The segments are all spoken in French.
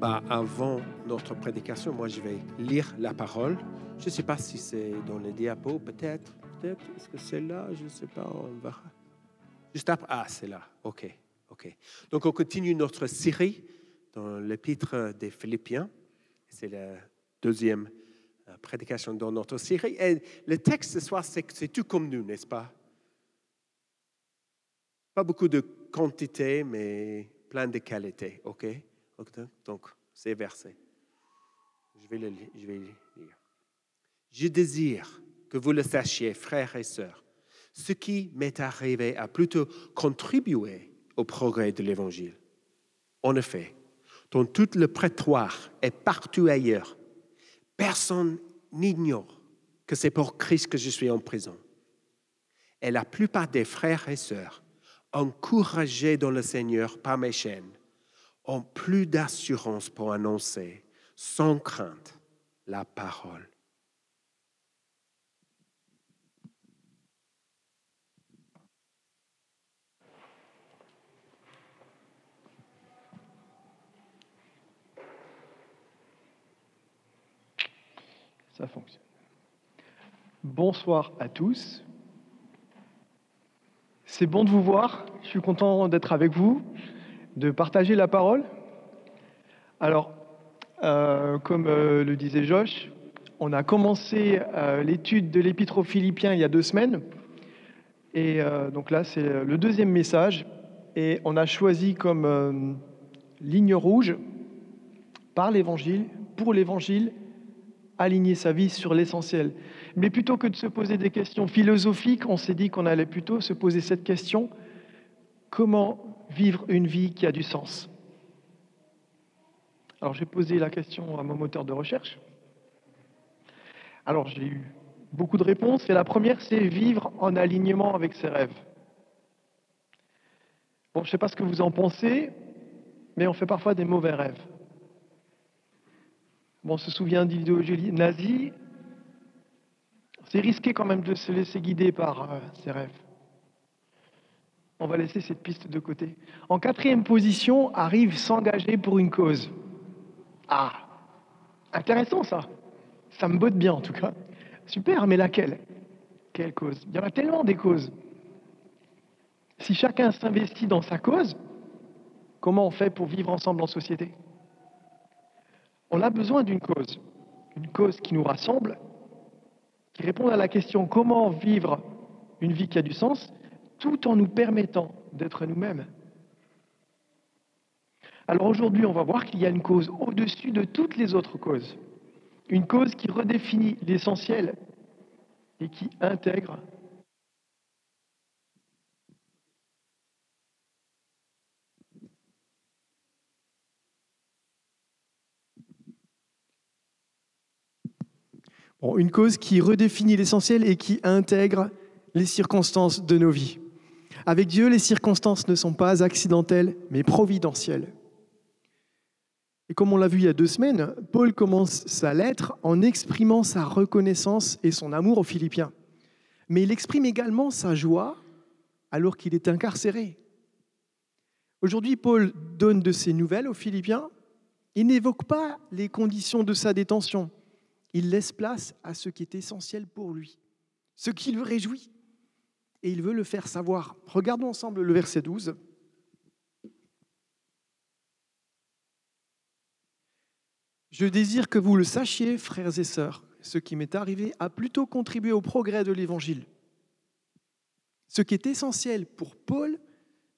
Bah, avant notre prédication, moi, je vais lire la parole. Je ne sais pas si c'est dans les diapos, peut-être. Peut-être. Est-ce que c'est là? Je ne sais pas. On verra. Juste après? Ah, c'est là. OK. OK. Donc, on continue notre série dans l'épître des Philippiens. C'est la deuxième euh, prédication dans notre série. Et le texte ce soir, c'est tout comme nous, n'est-ce pas? Pas beaucoup de quantité, mais plein de qualité. OK? Donc, vais le je vais lire. Je désire que vous le sachiez, frères et sœurs. Ce qui m'est arrivé a plutôt contribué au progrès de l'Évangile. En effet, dans tout le prétoire et partout ailleurs, personne n'ignore que c'est pour Christ que je suis en prison. Et la plupart des frères et sœurs, encouragés dans le Seigneur par mes chaînes, plus d'assurance pour annoncer sans crainte la parole. Ça fonctionne. Bonsoir à tous. C'est bon de vous voir. Je suis content d'être avec vous, de partager la parole. Alors, euh, comme euh, le disait Josh, on a commencé euh, l'étude de l'Épître aux Philippiens il y a deux semaines. Et donc là, c'est le deuxième message. Et on a choisi comme ligne rouge, par l'Évangile, pour l'Évangile, aligner sa vie sur l'essentiel. Mais plutôt que de se poser des questions philosophiques, on s'est dit qu'on allait plutôt se poser cette question, comment vivre une vie qui a du sens Alors j'ai posé la question à mon moteur de recherche. Alors j'ai eu beaucoup de réponses et la première c'est vivre en alignement avec ses rêves. Bon, je ne sais pas ce que vous en pensez, mais on fait parfois des mauvais rêves. Bon, on se souvient d'idéologie nazie. C'est risqué quand même de se laisser guider par ses euh, rêves. On va laisser cette piste de côté. En quatrième position, arrive s'engager pour une cause. Ah, intéressant ça. Ça me botte bien en tout cas. Super, mais laquelle? Quelle cause? Il y en a tellement des causes. Si chacun s'investit dans sa cause, comment on fait pour vivre ensemble en société? On a besoin d'une cause, une cause qui nous rassemble, qui répond à la question comment vivre une vie qui a du sens, tout en nous permettant d'être nous-mêmes. Alors aujourd'hui, on va voir qu'il y a une cause au-dessus de toutes les autres causes, une cause qui redéfinit l'essentiel et qui intègre une cause qui redéfinit l'essentiel et qui intègre les circonstances de nos vies. Avec Dieu, les circonstances ne sont pas accidentelles, mais providentielles. Et comme on l'a vu il y a deux semaines, Paul commence sa lettre en exprimant sa reconnaissance et son amour aux Philippiens. Mais il exprime également sa joie alors qu'il est incarcéré. Aujourd'hui, Paul donne de ses nouvelles aux Philippiens. Il n'évoque pas les conditions de sa détention. Il laisse place à ce qui est essentiel pour lui, ce qui le réjouit. Et il veut le faire savoir. Regardons ensemble le verset 12. Je désire que vous le sachiez, frères et sœurs, ce qui m'est arrivé a plutôt contribué au progrès de l'Évangile. Ce qui est essentiel pour Paul,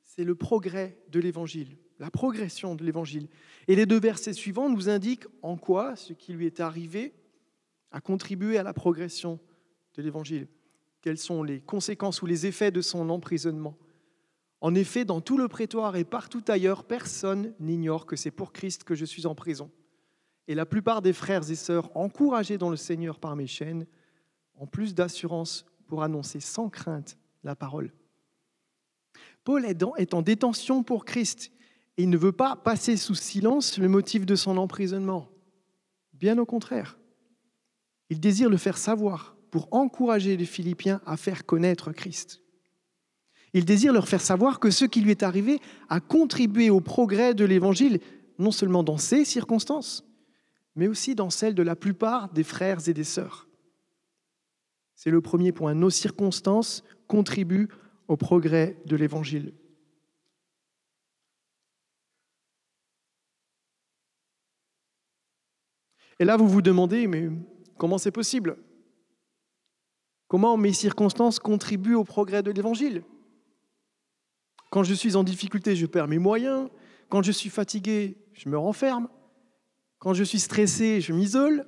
c'est le progrès de l'Évangile, la progression de l'Évangile. Et les deux versets suivants nous indiquent en quoi ce qui lui est arrivé a contribué à la progression de l'Évangile Quelles sont les conséquences ou les effets de son emprisonnement En effet, dans tout le prétoire et partout ailleurs, personne n'ignore que c'est pour Christ que je suis en prison. Et la plupart des frères et sœurs, encouragés dans le Seigneur par mes chaînes, ont plus d'assurance pour annoncer sans crainte la parole. Paul est en détention pour Christ et il ne veut pas passer sous silence le motif de son emprisonnement. Bien au contraire. Il désire le faire savoir pour encourager les Philippiens à faire connaître Christ. Il désire leur faire savoir que ce qui lui est arrivé a contribué au progrès de l'Évangile, non seulement dans ces circonstances, mais aussi dans celles de la plupart des frères et des sœurs. C'est le premier point. Nos circonstances contribuent au progrès de l'Évangile. Et là, vous vous demandez, mais comment c'est possible? Comment mes circonstances contribuent au progrès de l'Évangile? Quand je suis en difficulté, je perds mes moyens. Quand je suis fatigué, je me renferme. Quand je suis stressé, je m'isole.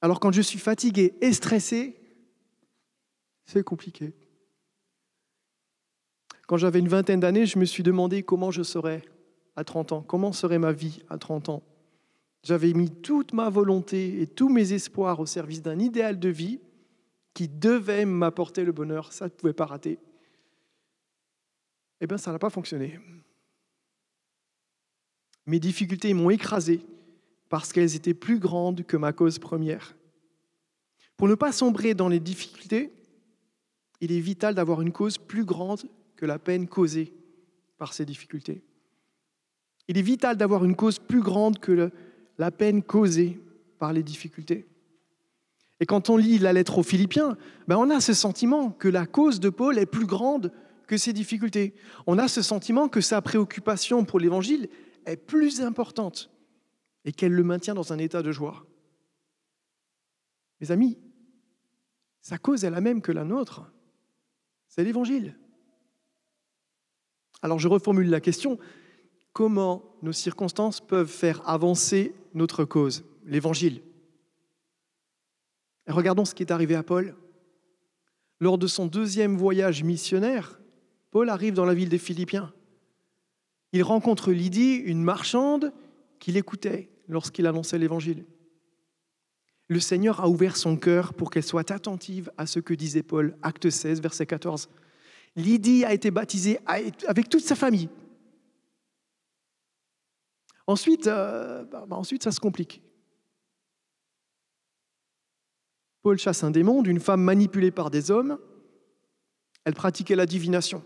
Alors quand je suis fatigué et stressé, c'est compliqué. Quand j'avais une vingtaine d'années, je me suis demandé comment je serais à 30 ans, comment serait ma vie à 30 ans. J'avais mis toute ma volonté et tous mes espoirs au service d'un idéal de vie qui devait m'apporter le bonheur. Ça ne pouvait pas rater. Eh bien, ça n'a pas fonctionné. Mes difficultés m'ont écrasé parce qu'elles étaient plus grandes que ma cause première. Pour ne pas sombrer dans les difficultés, il est vital d'avoir une cause plus grande que la peine causée par ces difficultés. Il est vital d'avoir une cause plus grande que la peine causée par les difficultés. Et quand on lit la lettre aux Philippiens, ben on a ce sentiment que la cause de Paul est plus grande que ses difficultés. On a ce sentiment que sa préoccupation pour l'Évangile est plus importante et qu'elle le maintient dans un état de joie. Mes amis, sa cause est la même que la nôtre, c'est l'Évangile. Alors je reformule la question, comment nos circonstances peuvent faire avancer notre cause, l'Évangile? Regardons ce qui est arrivé à Paul. Lors de son deuxième voyage missionnaire, Paul arrive dans la ville des Philippiens. Il rencontre Lydie, une marchande, qui l'écoutait lorsqu'il annonçait l'Évangile. Le Seigneur a ouvert son cœur pour qu'elle soit attentive à ce que disait Paul, acte 16, verset 14. Lydie a été baptisée avec toute sa famille. Ensuite, euh, bah, bah, ensuite, ça se complique. Paul chasse un démon d'une femme manipulée par des hommes. Elle pratiquait la divination.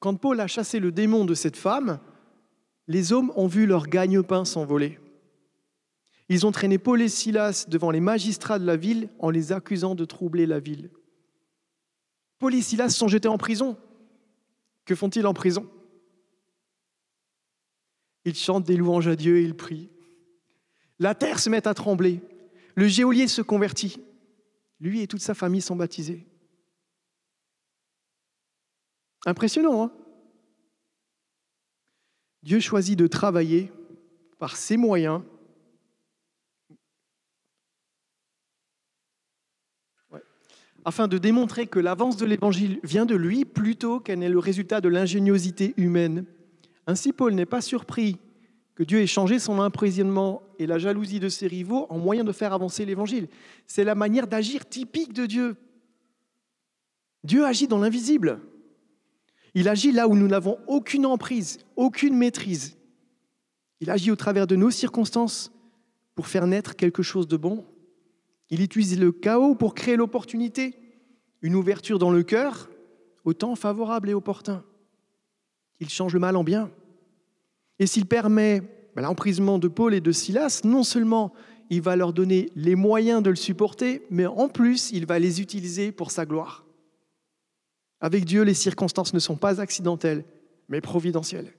Quand Paul a chassé le démon de cette femme, les hommes ont vu leur gagne-pain s'envoler. Ils ont traîné Paul et Silas devant les magistrats de la ville en les accusant de troubler la ville. Paul et Silas sont jetés en prison. Que font-ils en prison? Ils chantent des louanges à Dieu et ils prient. La terre se met à trembler. Le géolier se convertit. Lui et toute sa famille sont baptisés. Impressionnant, hein? Dieu choisit de travailler par ses moyens afin de démontrer que l'avance de l'Évangile vient de lui plutôt qu'elle n'est le résultat de l'ingéniosité humaine. Ainsi, Paul n'est pas surpris que Dieu ait changé son emprisonnement et la jalousie de ses rivaux en moyen de faire avancer l'Évangile. C'est la manière d'agir typique de Dieu. Dieu agit dans l'invisible. Il agit là où nous n'avons aucune emprise, aucune maîtrise. Il agit au travers de nos circonstances pour faire naître quelque chose de bon. Il utilise le chaos pour créer l'opportunité, une ouverture dans le cœur, au temps favorable et opportun. Il change le mal en bien. Et s'il permet ben, l'emprisonnement de Paul et de Silas, non seulement il va leur donner les moyens de le supporter, mais en plus, il va les utiliser pour sa gloire. Avec Dieu, les circonstances ne sont pas accidentelles, mais providentielles.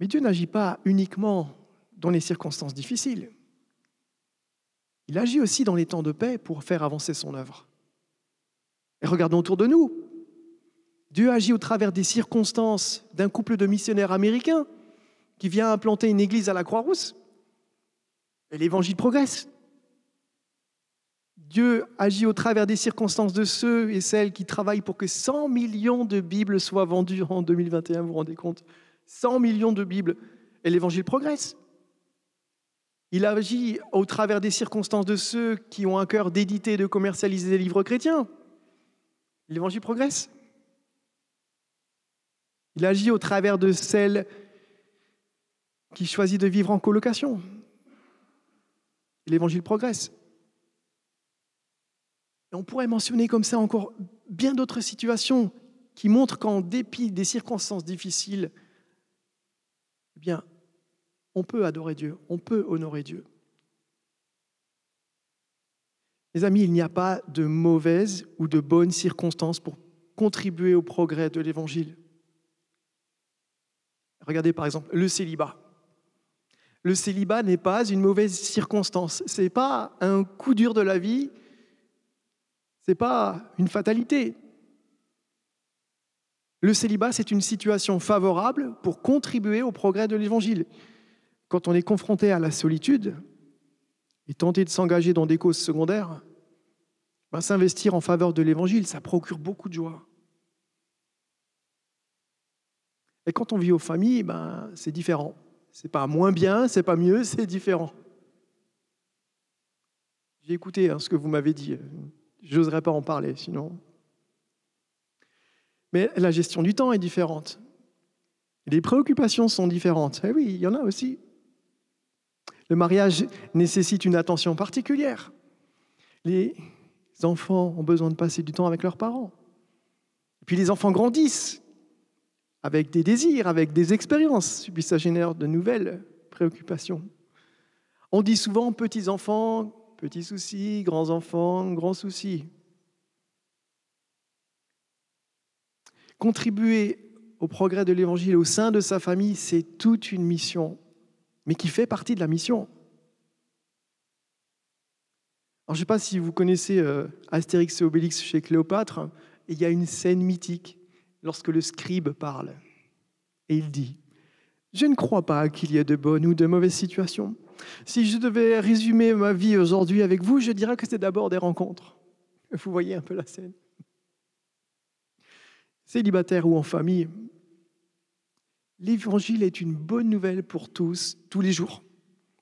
Mais Dieu n'agit pas uniquement dans les circonstances difficiles. Il agit aussi dans les temps de paix pour faire avancer son œuvre. Et regardons autour de nous. Dieu agit au travers des circonstances d'un couple de missionnaires américains qui vient implanter une église à la Croix-Rousse. Et l'évangile progresse. Dieu agit au travers des circonstances de ceux et celles qui travaillent pour que 100 millions de Bibles soient vendues en 2021, vous vous rendez compte? 100 millions de Bibles. Et l'évangile progresse. Il agit au travers des circonstances de ceux qui ont un cœur d'éditer et de commercialiser des livres chrétiens. L'évangile progresse. Il agit au travers de celles qui choisissent de vivre en colocation. L'évangile progresse. On pourrait mentionner comme ça encore bien d'autres situations qui montre qu'en dépit des circonstances difficiles, eh bien, on peut adorer Dieu, on peut honorer Dieu. Les amis, il n'y a pas de mauvaises ou de bonnes circonstances pour contribuer au progrès de l'Évangile. Regardez par exemple le célibat. Le célibat n'est pas une mauvaise circonstance, ce n'est pas un coup dur de la vie, ce n'est pas une fatalité. Le célibat, c'est une situation favorable pour contribuer au progrès de l'Évangile. Quand on est confronté à la solitude et tenter de s'engager dans des causes secondaires, ben, s'investir en faveur de l'Évangile, ça procure beaucoup de joie. Et quand on vit aux familles, ben, c'est différent. C'est pas moins bien, c'est pas mieux, c'est différent. J'ai écouté hein, ce que vous m'avez dit. Je n'oserais pas en parler sinon. Mais la gestion du temps est différente. Les préoccupations sont différentes. Eh oui, il y en a aussi. Le mariage nécessite une attention particulière. Les enfants ont besoin de passer du temps avec leurs parents. Et puis les enfants grandissent avec des désirs, avec des expériences, puis ça génère de nouvelles préoccupations. On dit souvent petits enfants, petits soucis, grands enfants, grands soucis. Contribuer au progrès de l'Évangile au sein de sa famille, c'est toute une mission, mais qui fait partie de la mission. Alors, je ne sais pas si vous connaissez euh, Astérix et Obélix chez Cléopâtre, il y a une scène mythique lorsque le scribe parle. Et il dit, je ne crois pas qu'il y ait de bonnes ou de mauvaises situations. Si je devais résumer ma vie aujourd'hui avec vous, je dirais que c'est d'abord des rencontres. Vous voyez un peu la scène. Célibataire ou en famille, l'évangile est une bonne nouvelle pour tous, tous les jours.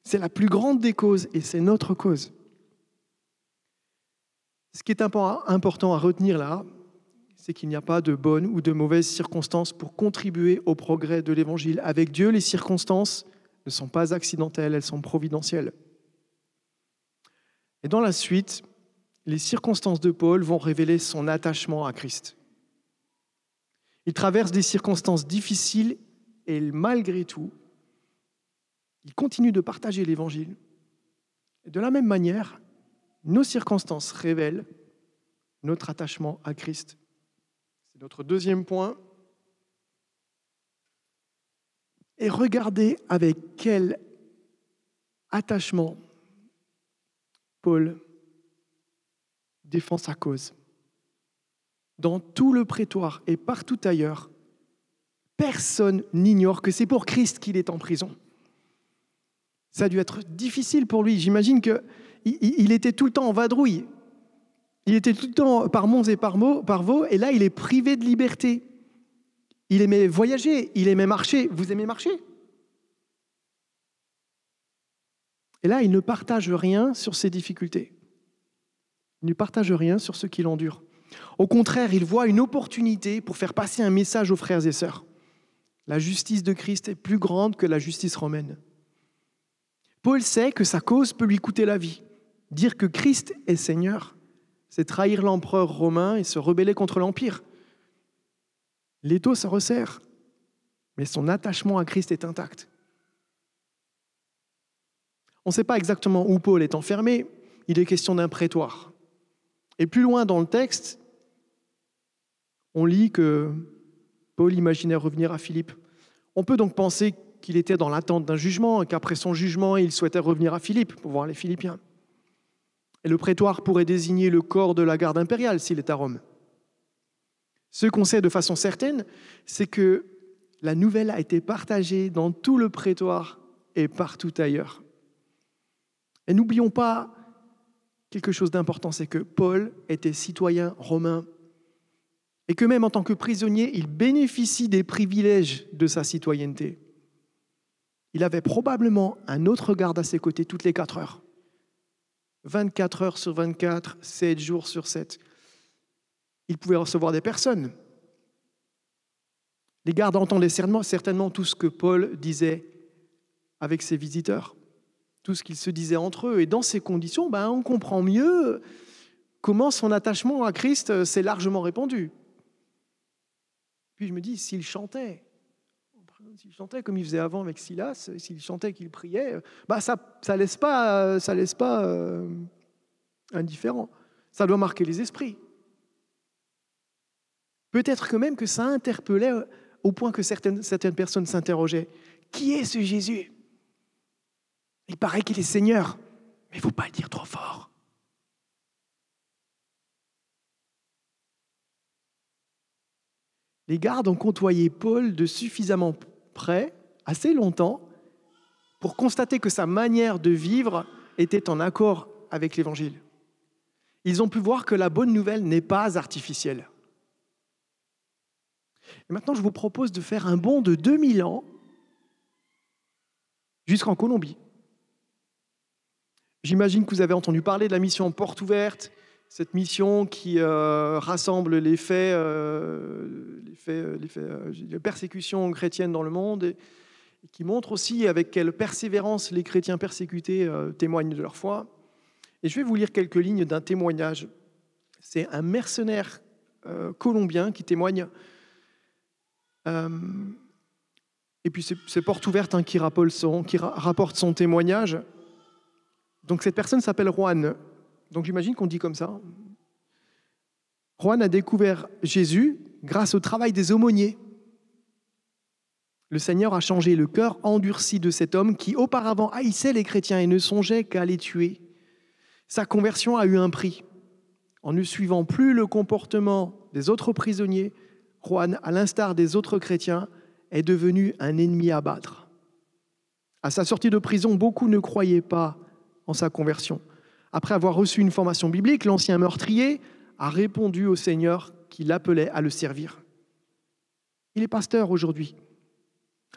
C'est la plus grande des causes et c'est notre cause. Ce qui est important à retenir là, c'est qu'il n'y a pas de bonnes ou de mauvaises circonstances pour contribuer au progrès de l'Évangile. Avec Dieu, les circonstances ne sont pas accidentelles, elles sont providentielles. Et dans la suite, les circonstances de Paul vont révéler son attachement à Christ. Il traverse des circonstances difficiles et malgré tout, il continue de partager l'Évangile. De la même manière, nos circonstances révèlent notre attachement à Christ. Notre deuxième point. Et regardez avec quel attachement Paul défend sa cause. Dans tout le prétoire et partout ailleurs, personne n'ignore que c'est pour Christ qu'il est en prison. Ça a dû être difficile pour lui. J'imagine qu'il était tout le temps en vadrouille. Il était tout le temps par monts et par, vaux, et là, il est privé de liberté. Il aimait voyager, il aimait marcher. Vous aimez marcher? Et là, il ne partage rien sur ses difficultés. Il ne partage rien sur ce qu'il endure. Au contraire, il voit une opportunité pour faire passer un message aux frères et sœurs. La justice de Christ est plus grande que la justice romaine. Paul sait que sa cause peut lui coûter la vie. Dire que Christ est Seigneur, c'est trahir l'empereur romain et se rebeller contre l'Empire. L'étau se resserre, mais son attachement à Christ est intact. On ne sait pas exactement où Paul est enfermé, il est question d'un prétoire. Et plus loin dans le texte, on lit que Paul imaginait revenir à Philippe. On peut donc penser qu'il était dans l'attente d'un jugement et qu'après son jugement, il souhaitait revenir à Philippe pour voir les Philippiens. Et le prétoire pourrait désigner le corps de la garde impériale s'il est à Rome. Ce qu'on sait de façon certaine, c'est que la nouvelle a été partagée dans tout le prétoire et partout ailleurs. Et n'oublions pas quelque chose d'important, c'est que Paul était citoyen romain et que même en tant que prisonnier, il bénéficie des privilèges de sa citoyenneté. Il avait probablement un autre garde à ses côtés toutes les quatre heures. 24 heures sur 24, 7 jours sur 7. Il pouvait recevoir des personnes. Les gardes entendaient certainement tout ce que Paul disait avec ses visiteurs, tout ce qu'ils se disaient entre eux. Et dans ces conditions, ben, on comprend mieux comment son attachement à Christ s'est largement répandu. Puis je me dis, s'il chantait, s'il chantait comme il faisait avant avec Silas, s'il chantait qu'il priait, bah ça ça laisse pas ça laisse pas euh, indifférent. Ça doit marquer les esprits. Peut-être que même que ça interpellait au point que certaines, certaines personnes s'interrogeaient. Qui est ce Jésus? Il paraît qu'il est Seigneur, mais il ne faut pas le dire trop fort. Les gardes ont côtoyé Paul de suffisamment près, assez longtemps, pour constater que sa manière de vivre était en accord avec l'Évangile. Ils ont pu voir que la bonne nouvelle n'est pas artificielle. Maintenant, je vous propose de faire un bond de 2000 ans jusqu'en Colombie. J'imagine que vous avez entendu parler de la mission Porte ouverte, cette mission qui euh, rassemble les faits, euh, les, faits, les, faits euh, persécutions chrétiennes dans le monde et, qui montre aussi avec quelle persévérance les chrétiens persécutés témoignent de leur foi. Et je vais vous lire quelques lignes d'un témoignage. C'est un mercenaire colombien qui témoigne euh, et puis c'est Porte ouverte hein, qui rapporte son témoignage. Donc cette personne s'appelle Juan. Donc j'imagine qu'on dit comme ça. Juan a découvert Jésus grâce au travail des aumôniers. Le Seigneur a changé le cœur endurci de cet homme qui auparavant haïssait les chrétiens et ne songeait qu'à les tuer. Sa conversion a eu un prix. En ne suivant plus le comportement des autres prisonniers, Juan, à l'instar des autres chrétiens, est devenu un ennemi à battre. À sa sortie de prison, beaucoup ne croyaient pas en sa conversion. Après avoir reçu une formation biblique, l'ancien meurtrier a répondu au Seigneur qui l'appelait à le servir. Il est pasteur aujourd'hui.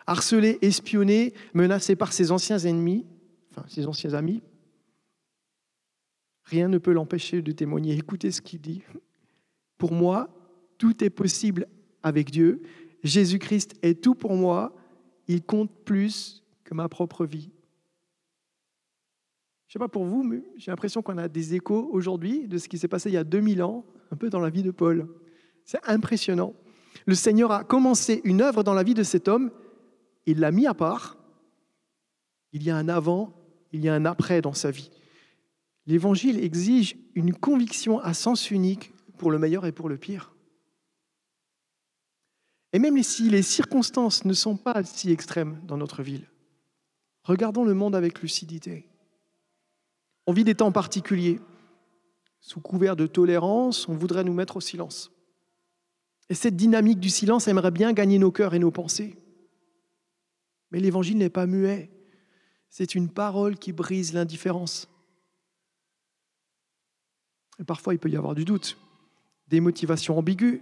Harcelé, espionné, menacé par ses anciens ennemis, enfin ses anciens amis, rien ne peut l'empêcher de témoigner. Écoutez ce qu'il dit. Pour moi, tout est possible avec Dieu. Jésus-Christ est tout pour moi. Il compte plus que ma propre vie. Je sais pas pour vous, mais j'ai l'impression qu'on a des échos aujourd'hui de ce qui s'est passé il y a 2000 ans, un peu dans la vie de Paul. C'est impressionnant. Le Seigneur a commencé une œuvre dans la vie de cet homme, il l'a mis à part. Il y a un avant, il y a un après dans sa vie. L'évangile exige une conviction à sens unique pour le meilleur et pour le pire. Et même si les circonstances ne sont pas si extrêmes dans notre ville, regardons le monde avec lucidité. On vit des temps particuliers. Sous couvert de tolérance, on voudrait nous mettre au silence. Et cette dynamique du silence aimerait bien gagner nos cœurs et nos pensées. Mais l'Évangile n'est pas muet. C'est une parole qui brise l'indifférence. Parfois, il peut y avoir du doute, des motivations ambiguës,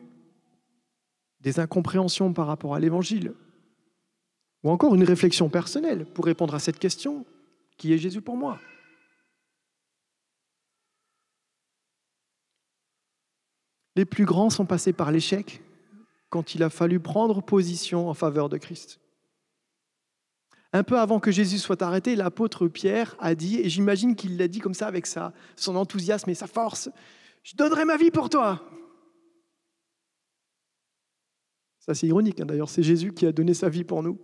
des incompréhensions par rapport à l'Évangile, ou encore une réflexion personnelle pour répondre à cette question, qui est Jésus pour moi? Les plus grands sont passés par l'échec quand il a fallu prendre position en faveur de Christ. Un peu avant que Jésus soit arrêté, l'apôtre Pierre a dit, et j'imagine qu'il l'a dit comme ça avec sa, son enthousiasme et sa force, je donnerai ma vie pour toi. Ça, c'est ironique, hein, d'ailleurs, c'est Jésus qui a donné sa vie pour nous.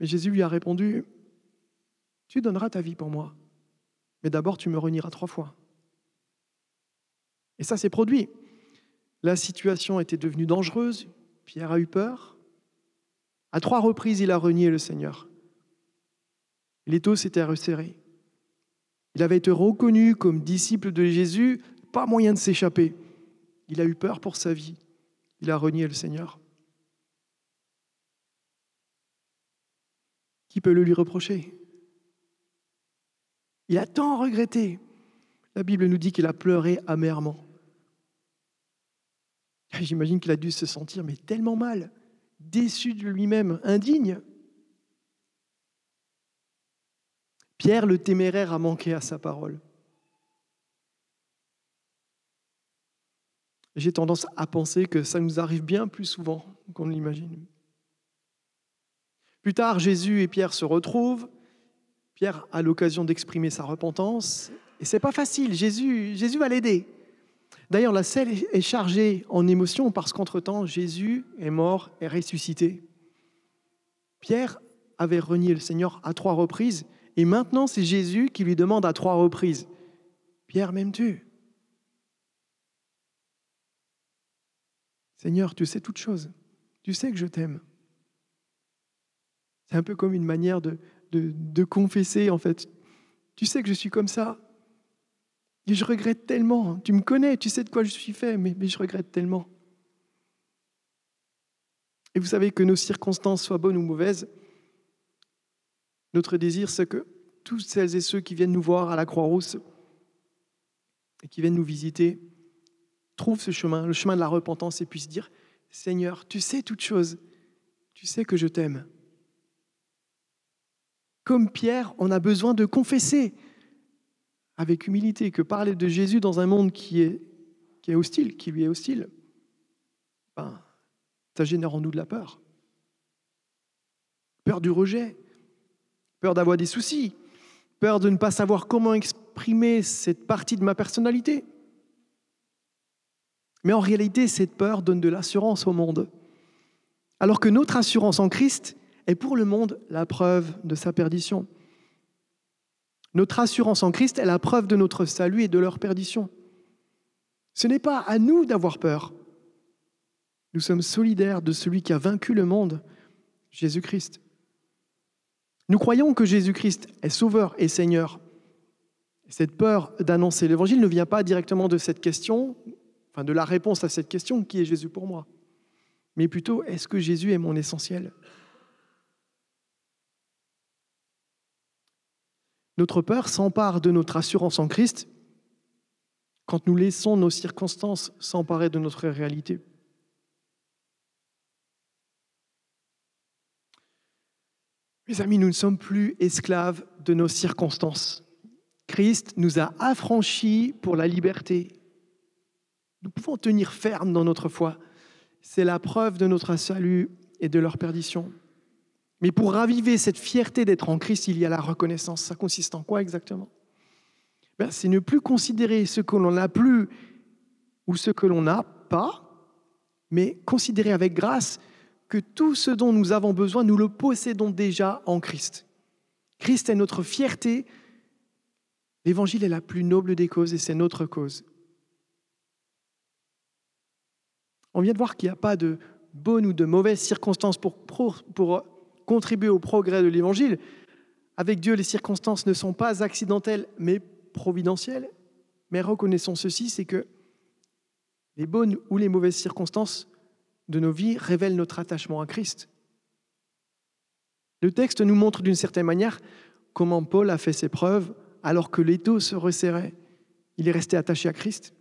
Mais Jésus lui a répondu, tu donneras ta vie pour moi, mais d'abord tu me renieras trois fois. Et ça s'est produit. La situation était devenue dangereuse, Pierre a eu peur. À trois reprises, il a renié le Seigneur. L'étau s'était resserré. Il avait été reconnu comme disciple de Jésus, pas moyen de s'échapper. Il a eu peur pour sa vie il a renié le Seigneur. Qui peut le lui reprocher? Il a tant regretté. La Bible nous dit qu'il a pleuré amèrement. J'imagine qu'il a dû se sentir mais tellement mal, déçu de lui-même, indigne. Pierre le téméraire a manqué à sa parole. J'ai tendance à penser que ça nous arrive bien plus souvent qu'on ne l'imagine. Plus tard, Jésus et Pierre se retrouvent. Pierre a l'occasion d'exprimer sa repentance. Et c'est pas facile. Jésus, Jésus va l'aider. D'ailleurs, la scène est chargée en émotions parce qu'entre-temps, Jésus est mort et ressuscité. Pierre avait renié le Seigneur à trois reprises et maintenant c'est Jésus qui lui demande à trois reprises, Pierre, m'aimes-tu? Seigneur, tu sais toutes choses. Tu sais que je t'aime. C'est un peu comme une manière de, de, confesser, en fait. Tu sais que je suis comme ça. Et je regrette tellement. Tu me connais, tu sais de quoi je suis fait, mais, je regrette tellement. Et vous savez que nos circonstances soient bonnes ou mauvaises, notre désir, c'est que tous celles et ceux qui viennent nous voir à la Croix-Rousse et qui viennent nous visiter trouvent ce chemin, le chemin de la repentance, et puissent dire, Seigneur, tu sais toutes choses, tu sais que je t'aime. Comme Pierre, on a besoin de confesser avec humilité que parler de Jésus dans un monde qui est, hostile, qui lui est hostile, ben, ça génère en nous de la peur. Peur du rejet, peur d'avoir des soucis, peur de ne pas savoir comment exprimer cette partie de ma personnalité. Mais en réalité, cette peur donne de l'assurance au monde. Alors que notre assurance en Christ est pour le monde la preuve de sa perdition. Notre assurance en Christ est la preuve de notre salut et de leur perdition. Ce n'est pas à nous d'avoir peur. Nous sommes solidaires de celui qui a vaincu le monde, Jésus-Christ. Nous croyons que Jésus-Christ est Sauveur et Seigneur. Cette peur d'annoncer l'Évangile ne vient pas directement de cette question, enfin de la réponse à cette question, qui est Jésus pour moi Mais plutôt, est-ce que Jésus est mon essentiel? Notre peur s'empare de notre assurance en Christ quand nous laissons nos circonstances s'emparer de notre réalité. Mes amis, nous ne sommes plus esclaves de nos circonstances. Christ nous a affranchis pour la liberté. Nous pouvons tenir ferme dans notre foi. C'est la preuve de notre salut et de leur perdition. Mais pour raviver cette fierté d'être en Christ, il y a la reconnaissance. Ça consiste en quoi exactement? Ben, C'est ne plus considérer ce que l'on n'a plus ou ce que l'on n'a pas, mais considérer avec grâce que tout ce dont nous avons besoin, nous le possédons déjà en Christ. Christ est notre fierté. L'évangile est la plus noble des causes et c'est notre cause. On vient de voir qu'il n'y a pas de bonnes ou de mauvaises circonstances pour, pour, pour contribuer au progrès de l'Évangile. Avec Dieu, les circonstances ne sont pas accidentelles, mais providentielles. Mais reconnaissons ceci, c'est que les bonnes ou les mauvaises circonstances de nos vies révèlent notre attachement à Christ. Le texte nous montre d'une certaine manière comment Paul a fait ses preuves alors que l'étau se resserrait. Il est resté attaché à Christ.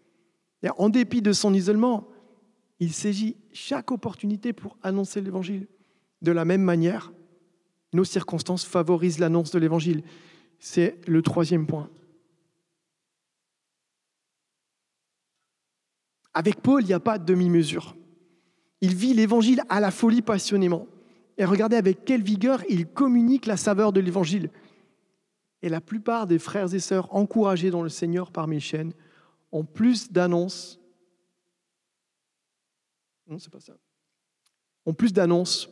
Et en dépit de son isolement, il saisit chaque opportunité pour annoncer l'Évangile. De la même manière, nos circonstances favorisent l'annonce de l'Évangile. C'est le troisième point. Avec Paul, il n'y a pas de demi-mesure. Il vit l'Évangile à la folie passionnément. Et regardez avec quelle vigueur il communique la saveur de l'Évangile. Et la plupart des frères et sœurs encouragés dans le Seigneur par mes chaînes ont plus d'annonces. Non, c'est pas ça. Ont plus d'annonces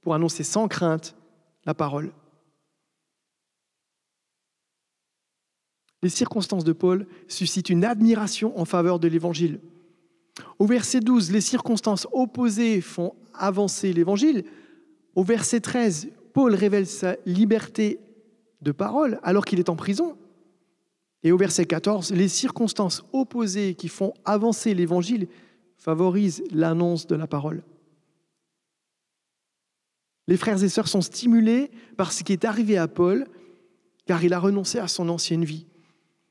pour annoncer sans crainte la parole. Les circonstances de Paul suscitent une admiration en faveur de l'Évangile. Au verset 12, les circonstances opposées font avancer l'Évangile. Au verset 13, Paul révèle sa liberté de parole alors qu'il est en prison. Et au verset 14, les circonstances opposées qui font avancer l'Évangile favorisent l'annonce de la parole. Les frères et sœurs sont stimulés par ce qui est arrivé à Paul, car il a renoncé à son ancienne vie.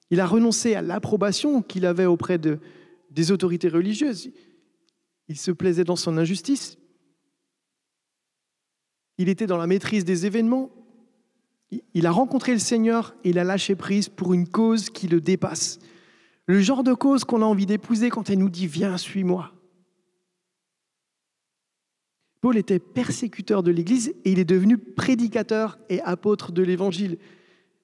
Il a renoncé à l'approbation qu'il avait auprès de, des autorités religieuses. Il se plaisait dans son injustice. Il était dans la maîtrise des événements. Il a rencontré le Seigneur et il a lâché prise pour une cause qui le dépasse. Le genre de cause qu'on a envie d'épouser quand elle nous dit Viens, suis-moi. Paul était persécuteur de l'Église et il est devenu prédicateur et apôtre de l'Évangile.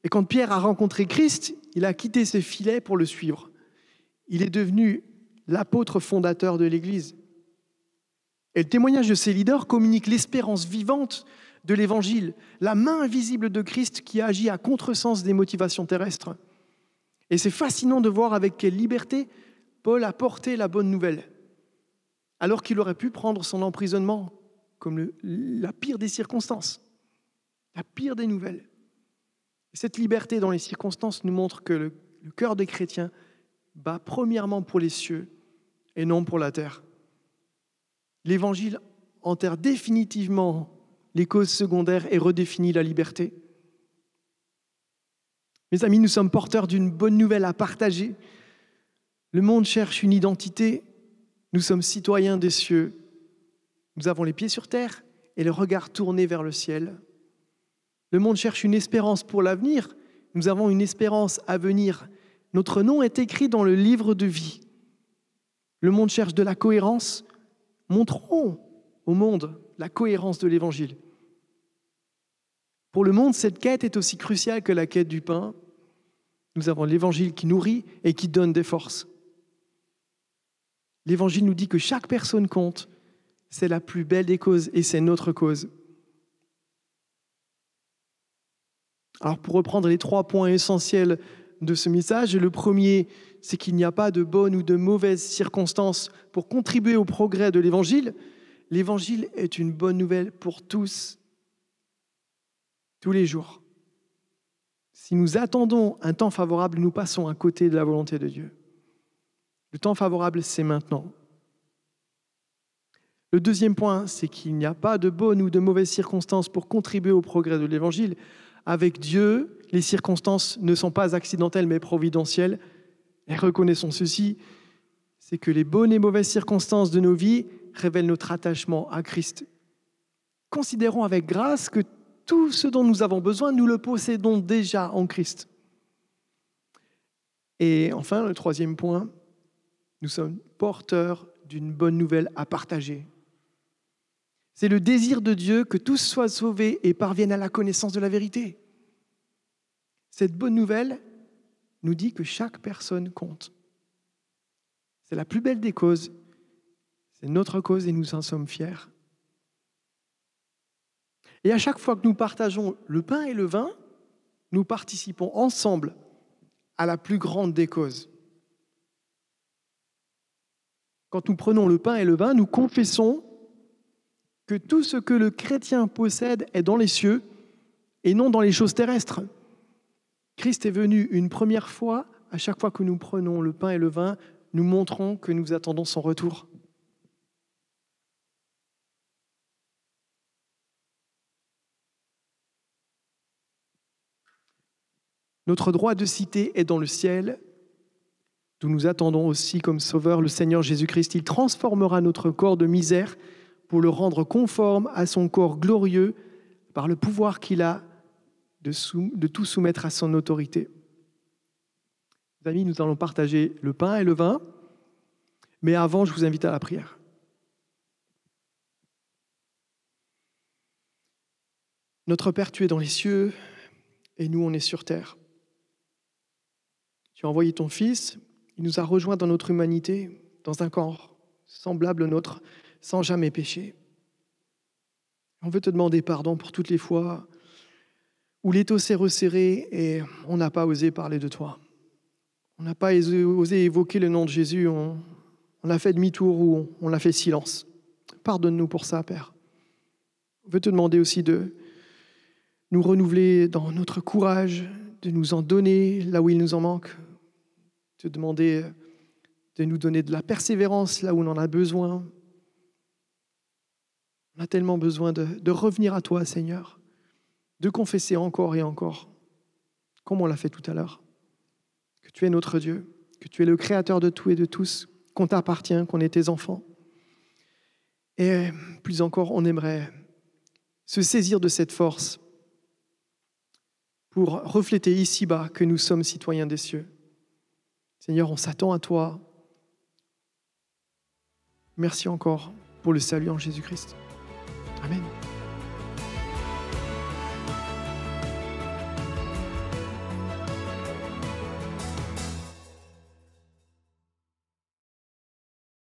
Et quand Pierre a rencontré Christ, il a quitté ses filets pour le suivre. Il est devenu l'apôtre fondateur de l'Église. Et le témoignage de ces leaders communique l'espérance vivante de l'Évangile, la main invisible de Christ qui agit à contresens des motivations terrestres. Et c'est fascinant de voir avec quelle liberté Paul a porté la bonne nouvelle, alors qu'il aurait pu prendre son emprisonnement comme la pire des circonstances, la pire des nouvelles. cette liberté dans les circonstances nous montre que le, cœur des chrétiens bat premièrement pour les cieux et non pour la terre. L'Évangile enterre définitivement les causes secondaires et redéfinit la liberté. Mes amis, nous sommes porteurs d'une bonne nouvelle à partager. Le monde cherche une identité. Nous sommes citoyens des cieux. Nous avons les pieds sur terre et le regard tourné vers le ciel. Le monde cherche une espérance pour l'avenir. Nous avons une espérance à venir. Notre nom est écrit dans le livre de vie. Le monde cherche de la cohérence. Montrons au monde la cohérence de l'Évangile. Pour le monde, cette quête est aussi cruciale que la quête du pain. Nous avons l'Évangile qui nourrit et qui donne des forces. L'Évangile nous dit que chaque personne compte. C'est la plus belle des causes et c'est notre cause. Alors pour reprendre les trois points essentiels de ce message, le premier, c'est qu'il n'y a pas de bonnes ou de mauvaises circonstances pour contribuer au progrès de l'Évangile. L'Évangile est une bonne nouvelle pour tous tous les jours. Si nous attendons un temps favorable, nous passons à côté de la volonté de Dieu. Le temps favorable, c'est maintenant. Le deuxième point, c'est qu'il n'y a pas de bonnes ou de mauvaises circonstances pour contribuer au progrès de l'Évangile. Avec Dieu, les circonstances ne sont pas accidentelles mais providentielles. Et reconnaissons ceci, c'est que les bonnes et mauvaises circonstances de nos vies révèlent notre attachement à Christ. Considérons avec grâce que tout ce dont nous avons besoin, nous le possédons déjà en Christ. Et enfin, le troisième point, nous sommes porteurs d'une bonne nouvelle à partager. C'est le désir de Dieu que tous soient sauvés et parviennent à la connaissance de la vérité. Cette bonne nouvelle nous dit que chaque personne compte. C'est la plus belle des causes. C'est notre cause et nous en sommes fiers. Et à chaque fois que nous partageons le pain et le vin, nous participons ensemble à la plus grande des causes. Quand nous prenons le pain et le vin, nous confessons que tout ce que le chrétien possède est dans les cieux et non dans les choses terrestres. Christ est venu une première fois, à chaque fois que nous prenons le pain et le vin, nous montrons que nous attendons son retour. Notre droit de cité est dans le ciel, d'où nous attendons aussi comme Sauveur le Seigneur Jésus-Christ. Il transformera notre corps de misère pour le rendre conforme à son corps glorieux par le pouvoir qu'il a de, tout soumettre à son autorité. amis, nous allons partager le pain et le vin, mais avant, je vous invite à la prière. Notre Père, tu es dans les cieux et nous, on est sur terre. Tu as envoyé ton Fils, il nous a rejoints dans notre humanité, dans un corps semblable au nôtre, sans jamais pécher. On veut te demander pardon pour toutes les fois où l'étau s'est resserré et on n'a pas osé parler de toi. On n'a pas osé évoquer le nom de Jésus, on, a fait demi-tour ou on, on a fait silence. Pardonne-nous pour ça, Père. On veut te demander aussi de nous renouveler dans notre courage, de nous en donner là où il nous en manque, te demander de nous donner de la persévérance là où on en a besoin. On a tellement besoin de, revenir à toi, Seigneur, de confesser encore et encore, comme on l'a fait tout à l'heure, que tu es notre Dieu, que tu es le Créateur de tout et de tous, qu'on t'appartient, qu'on est tes enfants. Et plus encore, on aimerait se saisir de cette force pour refléter ici-bas que nous sommes citoyens des cieux. Seigneur, on s'attend à toi. Merci encore pour le salut en Jésus-Christ. Amén.